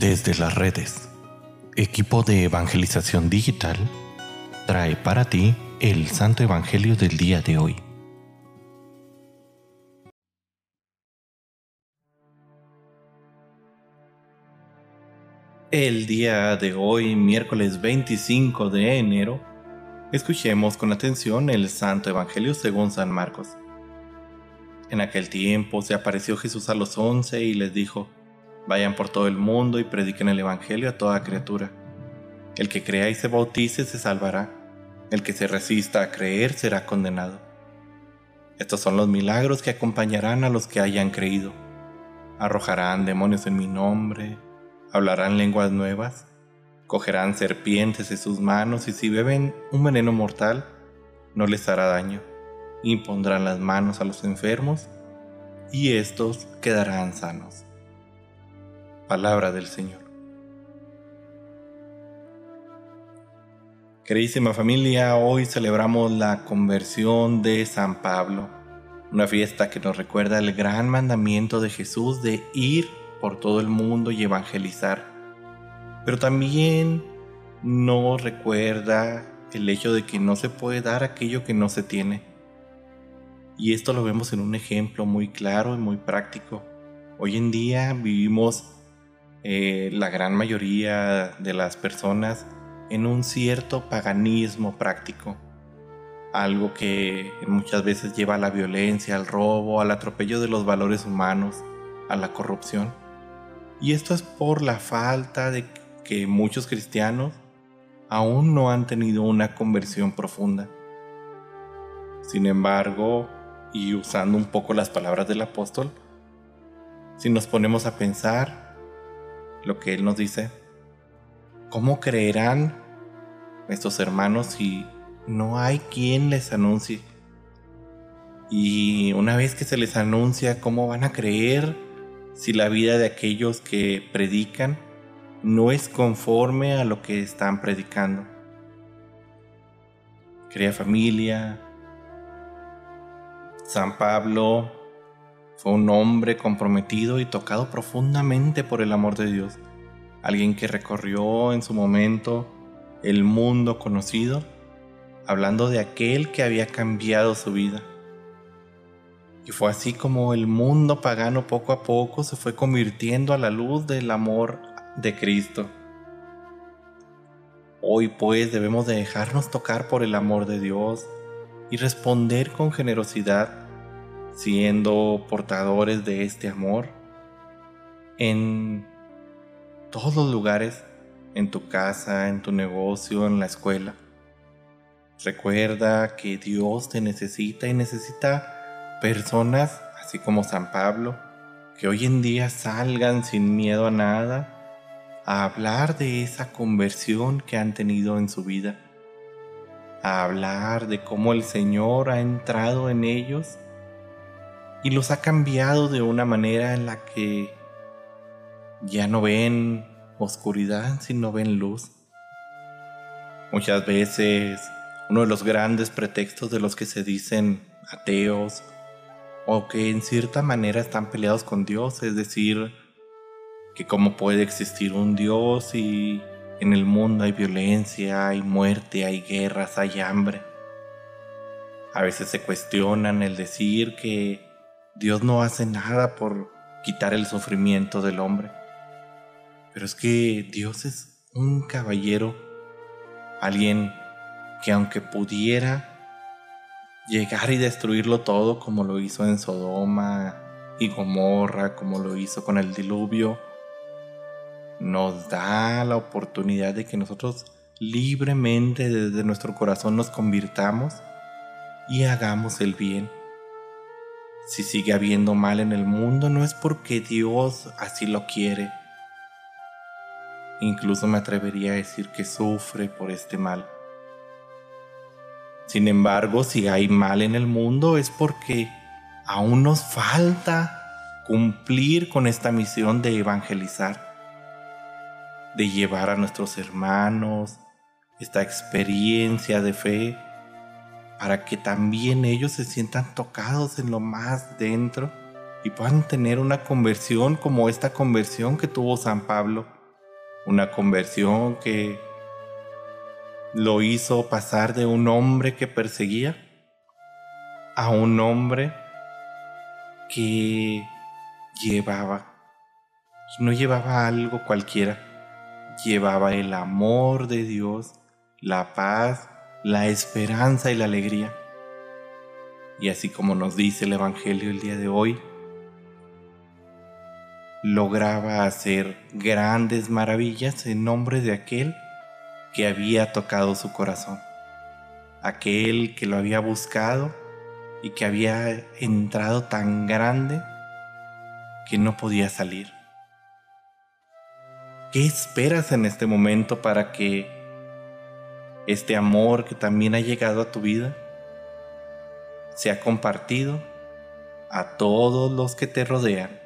Desde las redes, equipo de evangelización digital trae para ti el Santo Evangelio del día de hoy. El día de hoy, miércoles 25 de enero, escuchemos con atención el Santo Evangelio según San Marcos. En aquel tiempo se apareció Jesús a los once y les dijo, Vayan por todo el mundo y prediquen el Evangelio a toda criatura. El que crea y se bautice se salvará. El que se resista a creer será condenado. Estos son los milagros que acompañarán a los que hayan creído. Arrojarán demonios en mi nombre, hablarán lenguas nuevas, cogerán serpientes en sus manos y si beben un veneno mortal, no les hará daño. Impondrán las manos a los enfermos y estos quedarán sanos. Palabra del Señor. Queridísima familia, hoy celebramos la conversión de San Pablo, una fiesta que nos recuerda el gran mandamiento de Jesús de ir por todo el mundo y evangelizar, pero también nos recuerda el hecho de que no se puede dar aquello que no se tiene. Y esto lo vemos en un ejemplo muy claro y muy práctico. Hoy en día vivimos eh, la gran mayoría de las personas en un cierto paganismo práctico, algo que muchas veces lleva a la violencia, al robo, al atropello de los valores humanos, a la corrupción. Y esto es por la falta de que muchos cristianos aún no han tenido una conversión profunda. Sin embargo, y usando un poco las palabras del apóstol, si nos ponemos a pensar, lo que Él nos dice. ¿Cómo creerán estos hermanos si no hay quien les anuncie? Y una vez que se les anuncia, ¿cómo van a creer si la vida de aquellos que predican no es conforme a lo que están predicando? Crea familia. San Pablo fue un hombre comprometido y tocado profundamente por el amor de Dios, alguien que recorrió en su momento el mundo conocido, hablando de aquel que había cambiado su vida. Y fue así como el mundo pagano poco a poco se fue convirtiendo a la luz del amor de Cristo. Hoy pues debemos de dejarnos tocar por el amor de Dios y responder con generosidad siendo portadores de este amor en todos los lugares, en tu casa, en tu negocio, en la escuela. Recuerda que Dios te necesita y necesita personas, así como San Pablo, que hoy en día salgan sin miedo a nada a hablar de esa conversión que han tenido en su vida, a hablar de cómo el Señor ha entrado en ellos y los ha cambiado de una manera en la que ya no ven oscuridad, sino ven luz. Muchas veces uno de los grandes pretextos de los que se dicen ateos o que en cierta manera están peleados con Dios, es decir, que cómo puede existir un Dios y en el mundo hay violencia, hay muerte, hay guerras, hay hambre. A veces se cuestionan el decir que Dios no hace nada por quitar el sufrimiento del hombre. Pero es que Dios es un caballero, alguien que aunque pudiera llegar y destruirlo todo como lo hizo en Sodoma y Gomorra, como lo hizo con el diluvio, nos da la oportunidad de que nosotros libremente desde nuestro corazón nos convirtamos y hagamos el bien si sigue habiendo mal en el mundo no es porque Dios así lo quiere. Incluso me atrevería a decir que sufre por este mal. Sin embargo, si hay mal en el mundo es porque aún nos falta cumplir con esta misión de evangelizar, de llevar a nuestros hermanos esta experiencia de fe para que también ellos se sientan tocados en lo más dentro y puedan tener una conversión como esta conversión que tuvo San Pablo, Una conversión que lo hizo pasar de un hombre que perseguía a un hombre que llevaba, no llevaba algo cualquiera, llevaba el amor de Dios, la paz, la esperanza y la alegría. Y así como nos dice el Evangelio el día de hoy, lograba hacer grandes maravillas en nombre de aquel que había tocado su corazón, aquel que lo había buscado y que había entrado tan grande que no podía salir. ¿Qué esperas en este momento para que este amor que también ha llegado a tu vida sea compartido a todos los que te rodean?